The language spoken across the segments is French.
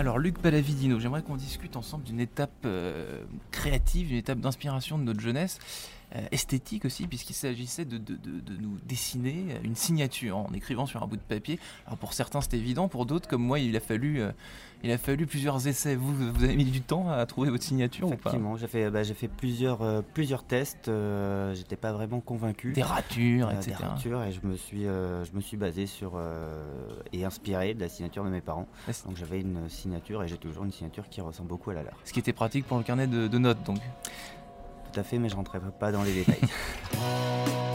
Alors Luc Palavidino, j'aimerais qu'on discute ensemble d'une étape euh, créative, d'une étape d'inspiration de notre jeunesse, esthétique aussi, puisqu'il s'agissait de, de- de- de nous dessiner une signature en écrivant sur un bout de papier. Alors pour certains c'est évident, pour d'autres comme moi il a fallu, euh, il a fallu plusieurs essais. Vous, vous avez mis du temps à trouver votre signature ou pas? Effectivement, j'ai fait, bah, j'ai fait plusieurs, euh, plusieurs tests. euh, J'étais pas vraiment convaincu. Des ratures, euh, etc. des ratures, et je me suis, euh, je me suis basé sur euh, et inspiré de la signature de mes parents. C'est- Donc j'avais une signature et j'ai toujours une signature qui ressemble beaucoup à la leur. Ce qui était pratique pour le carnet de, de notes donc. Tout à fait, mais je rentrerai pas dans les détails.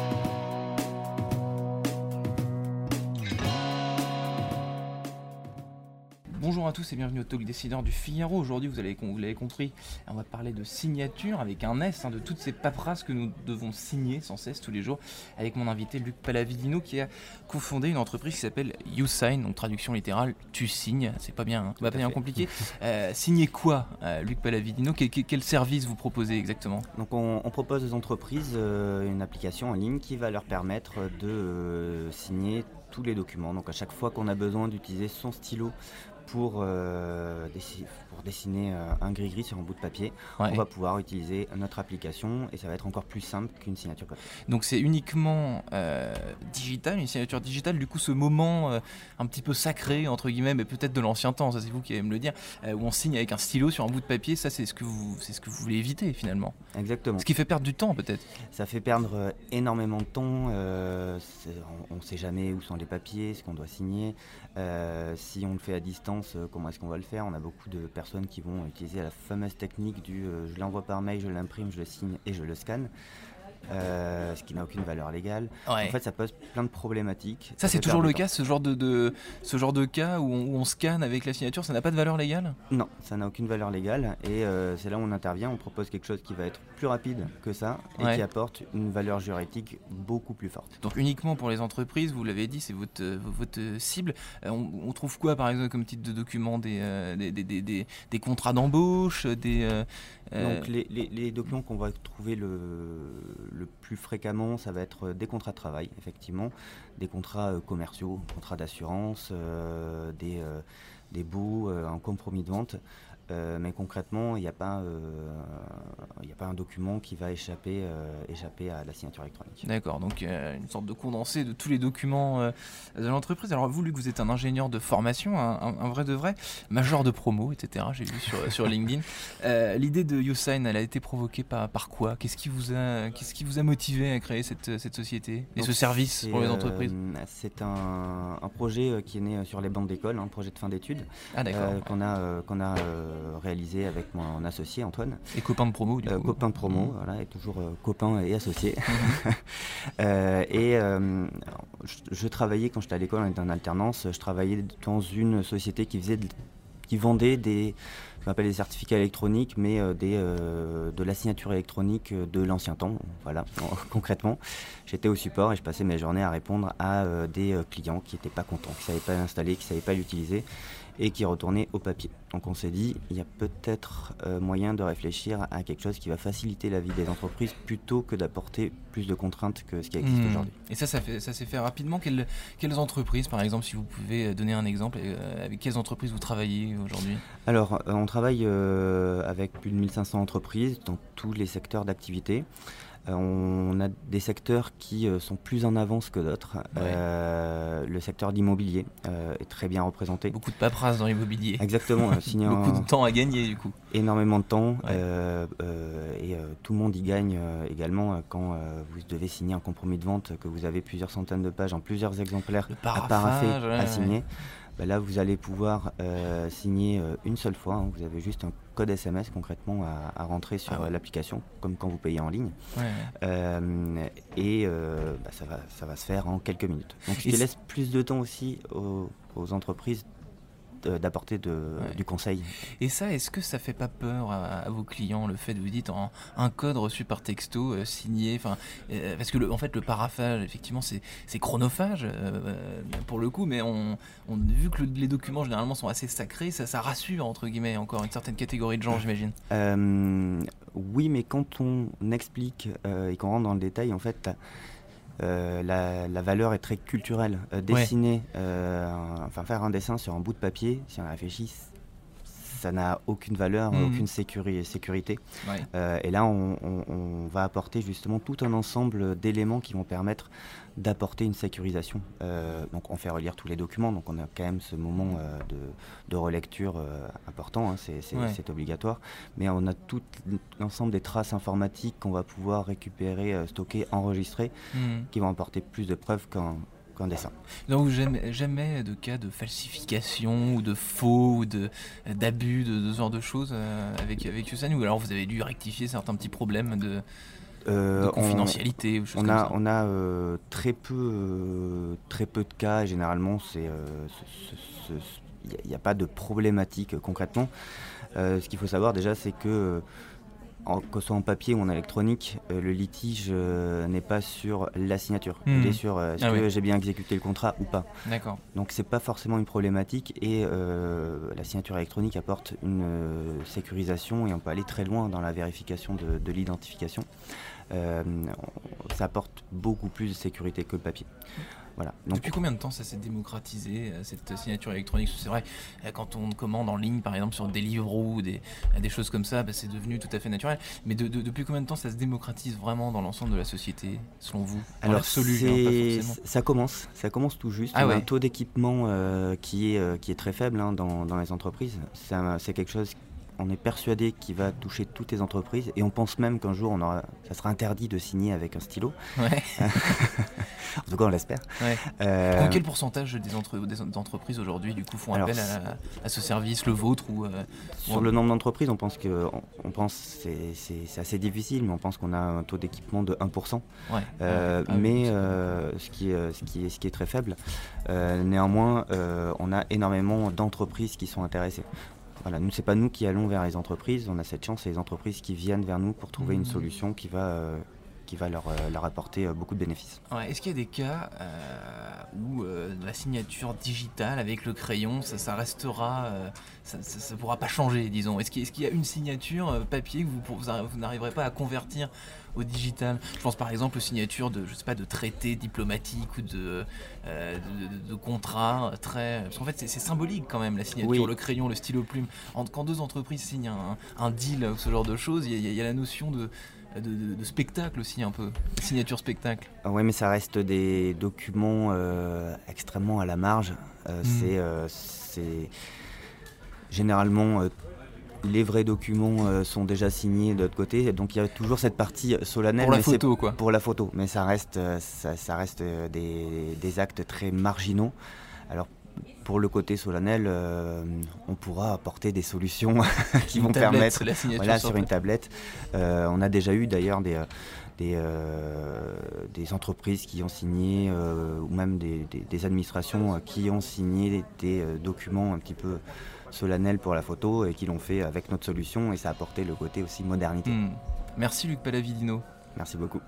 Bonjour à tous et bienvenue au Talk Décideur du Figaro. Aujourd'hui, vous l'avez vous l'avez compris, on va parler de signature avec un S, hein, de toutes ces paperasses que nous devons signer sans cesse tous les jours, avec mon invité Luc Palavidino qui a cofondé une entreprise qui s'appelle YouSign, donc traduction littérale, tu signes, c'est pas bien, hein, pas bien fait. compliqué. Euh, signer quoi, euh, Luc Palavidino quel, service vous proposez exactement? Donc on, on propose aux entreprises euh, une application en ligne qui va leur permettre de signer tous les documents. Donc à chaque fois qu'on a besoin d'utiliser son stylo pour, euh, dessi- pour dessiner euh, un gris-gris sur un bout de papier, Ouais. on va pouvoir utiliser notre application et ça va être encore plus simple qu'une signature papier. Donc c'est uniquement euh, digital, une signature digitale. Du coup, ce moment euh, un petit peu sacré entre guillemets, mais peut-être de l'ancien temps, ça c'est vous qui allez me le dire, où on signe avec un stylo sur un bout de papier. Ça, c'est ce que vous, c'est ce que vous voulez éviter finalement. Exactement. Ce qui fait perdre du temps peut-être. Ça fait perdre énormément de temps. euh, on ne sait jamais où sont les papiers, ce qu'on doit signer. Euh, si on le fait à distance, comment est-ce qu'on va le faire? On a beaucoup de personnes qui vont utiliser la fameuse technique du euh, je l'envoie par mail, je l'imprime, je le signe et je le scanne. Euh, ce qui n'a aucune valeur légale. Ouais. En fait, ça pose plein de problématiques. ça c'est toujours le cas, ce genre de, de- ce genre de cas où on, où on scanne avec la signature, ça n'a pas de valeur légale? Non, ça n'a aucune valeur légale. Et euh, c'est là où on intervient. On propose quelque chose qui va être plus rapide que ça et Ouais. qui apporte une valeur juridique beaucoup plus forte. Donc uniquement pour les entreprises, vous l'avez dit, c'est votre, votre cible. Euh, on, on trouve quoi par exemple comme type de document? Des, des- des- des contrats d'embauche, des... euh, euh, Donc les, documents qu'on va trouver le, plus fréquemment, ça va être des contrats de travail, effectivement, des contrats euh, commerciaux, contrats d'assurance, euh, des, euh, des baux, euh, un compromis de vente. Euh, mais concrètement, il n'y a, pas, euh, a pas un document qui va échapper, euh, échapper à la signature électronique. D'accord, donc une sorte de condensé de tous les documents de l'entreprise. Alors vous, Luc, vous êtes un ingénieur de formation, un, vrai de vrai, major de promo, etc. J'ai vu sur, sur LinkedIn. L'idée de YouSign, elle a été provoquée par, par quoi? Qu'est-ce qui vous a, qu'est-ce qui vous a motivé à créer cette, cette société et Donc, ce service pour les entreprises? C'est un, un projet qui est né sur les bancs d'école, un projet de fin d'études, Ah qu'on a, qu'on a réalisé avec mon associé Antoine. Et copains de promo, du Euh, coup. copain de promo, Mhm. voilà, et toujours euh, copain et associé. Euh, et euh, je, je travaillais quand j'étais à l'école, on était en alternance, je travaillais dans une société qui faisait de- qui vendait des qu'on appelle des certificats électroniques, mais euh, des, euh, de la signature électronique euh, de l'ancien temps. Voilà, concrètement, j'étais au support et je passais mes journées à répondre à des clients qui n'étaient pas contents, qui ne savaient pas l'installer, qui ne savaient pas l'utiliser et qui retournaient au papier. Donc on s'est dit, il y a peut-être euh, moyen de réfléchir à quelque chose qui va faciliter la vie des entreprises plutôt que d'apporter plus de contraintes que ce qui existe Hmm. aujourd'hui. Et ça, ça, s'est fait rapidement. Quelles, quelles entreprises, par exemple, si vous pouvez donner un exemple, euh, avec quelles entreprises vous travaillez aujourd'hui? Alors, euh, on travaille euh, avec plus de 1500 entreprises dans tous les secteurs d'activité. Euh, on a des secteurs qui euh, sont plus en avance que d'autres. Le secteur euh, est très bien représenté. Beaucoup de paperasse dans l'immobilier. Exactement, Beaucoup un- de temps à gagner, du coup. énormément de temps Ouais. et tout le monde y gagne également quand vous devez signer un compromis de vente, que vous avez plusieurs centaines de pages en plusieurs exemplaires à paraffer, ouais, à signer. Bah là, vous allez pouvoir euh, signer euh, une seule fois. hein. Vous avez juste un code SMS concrètement à, à rentrer sur Ah ouais. euh, l'application, comme quand vous payez en ligne. Ouais. Euh, et euh, bah, ça, va, ça va se faire en quelques minutes. Donc, ce Et qui c'est- laisse plus de temps aussi aux, aux entreprises d'apporter Ouais. du conseil. Et ça, est-ce que ça fait pas peur à, à vos clients, le fait de vous dites en, un code reçu par texto, euh, signé, enfin, euh, parce que le, en fait le paraphage, effectivement, c'est chronophage euh, pour le coup, mais on, on vu que le- les documents généralement sont assez sacrés, ça, ça rassure entre guillemets encore une certaine catégorie de gens, j'imagine. Oui, mais quand on explique et qu'on rentre dans le détail, en fait, euh, la, la valeur est très culturelle. Euh, dessiner, euh, enfin faire un dessin sur un bout de papier, si on réfléchit, ça n'a aucune valeur, Mhm. aucune sécuri- sécurité. Ouais. Euh, et là, on, on- on va apporter justement tout un ensemble d'éléments qui vont permettre d'apporter une sécurisation. Euh, donc, on fait relire tous les documents, donc on a quand même ce moment euh, de, de relecture euh, important, hein, c'est Ouais. obligatoire. Mais on a tout l'ensemble des traces informatiques qu'on va pouvoir récupérer, stocker, enregistrer, Mhm. qui vont apporter plus de preuves qu'un qu'un dessin. Donc jamais, jamais de cas de falsification ou de faux ou de d'abus de, de ce genre de choses euh, avec avec Yosan ou alors vous avez dû rectifier certains petits problèmes de, Euh, de on- confidentialité ou choses On comme a, ça. on a euh, très, peu, euh, très peu de cas et généralement c'est, il n'y a, a pas de problématique concrètement. Ce qu'il faut savoir déjà c'est que en- que ce soit en papier ou en électronique, euh, le litige euh, n'est pas sur la signature. Mhm. Il est sur euh, est-ce Ah que oui. j'ai bien exécuté le contrat ou pas. D'accord. Donc c'est pas forcément une problématique et la signature électronique apporte une sécurisation et on peut aller très loin dans la vérification de, de l'identification. Euh, ça apporte beaucoup plus de sécurité que le papier. Voilà. Donc Depuis combien de temps ça s'est démocratisé euh, cette signature électronique C'est vrai, euh, quand on commande en ligne, par exemple sur Deliveroo ou des, des choses comme ça, bah, c'est devenu tout à fait naturel. Mais de- de- depuis combien de temps ça se démocratise vraiment dans l'ensemble de la société, selon vous Alors hein, ça commence, ça commence tout juste. Ah on a ouais. un taux d'équipement euh, qui, est, qui est très faible hein, dans, dans les entreprises. C'est quelque chose, on est persuadé qui va toucher toutes les entreprises et on pense même qu'un jour on aura, ça sera interdit de signer avec un stylo. Ouais. En tout cas on l'espère. Ouais. Euh, quel pourcentage des, entre- des entreprises aujourd'hui du coup font Alors, appel à, à ce service, le vôtre ou euh, Sur le nombre d'entreprises, on pense que on, on pense c'est assez difficile, mais on pense qu'on a un taux d'équipement de 1%. ouais. Euh, Ah oui, mais ce, qui est, ce, qui est, ce qui est très faible. Néanmoins, on a énormément d'entreprises qui sont intéressées. Voilà, nous, c'est pas nous qui allons vers les entreprises, on a cette chance, c'est les entreprises qui viennent vers nous pour trouver une solution qui va, euh, qui va leur, euh, leur apporter euh, beaucoup de bénéfices. Ouais, Est-ce qu'il y a des cas euh, où la signature digitale avec le crayon, ça, ça restera, ça, ça pourra pas changer, disons? Est-ce qu'il y a une signature papier que vous, n'arriverez pas à convertir au digital? Je pense par exemple aux signatures de, je sais pas, de traités diplomatiques ou de, euh, de, de- de contrats très. Parce qu'en fait, c'est symbolique quand même la signature, Oui. le crayon, le stylo plume. En- quand deux entreprises signent un, un deal ou ce genre de choses, il y, a- il y a la notion de de, de- de spectacle aussi un peu, signature spectacle. Ah ouais, mais ça reste des documents euh, extrêmement à la marge. Euh. C'est euh, c'est généralement les vrais documents sont déjà signés de l'autre côté, donc il y a toujours cette partie solennelle. Pour la mais photo, quoi. Pour la photo, mais ça reste, ça, ça reste des, des actes très marginaux. Alors pour le côté solennel, euh, on pourra apporter des solutions qui Une vont tablette, permettre la voilà, sur une tablette. Euh, on a déjà eu d'ailleurs des, euh, des, euh, des entreprises qui ont signé, ou même des, des- des administrations qui ont signé des documents un petit peu solennels pour la photo et qui l'ont fait avec notre solution et ça a apporté le côté aussi modernité. Hmm. Merci Luc Palavidino. Merci beaucoup.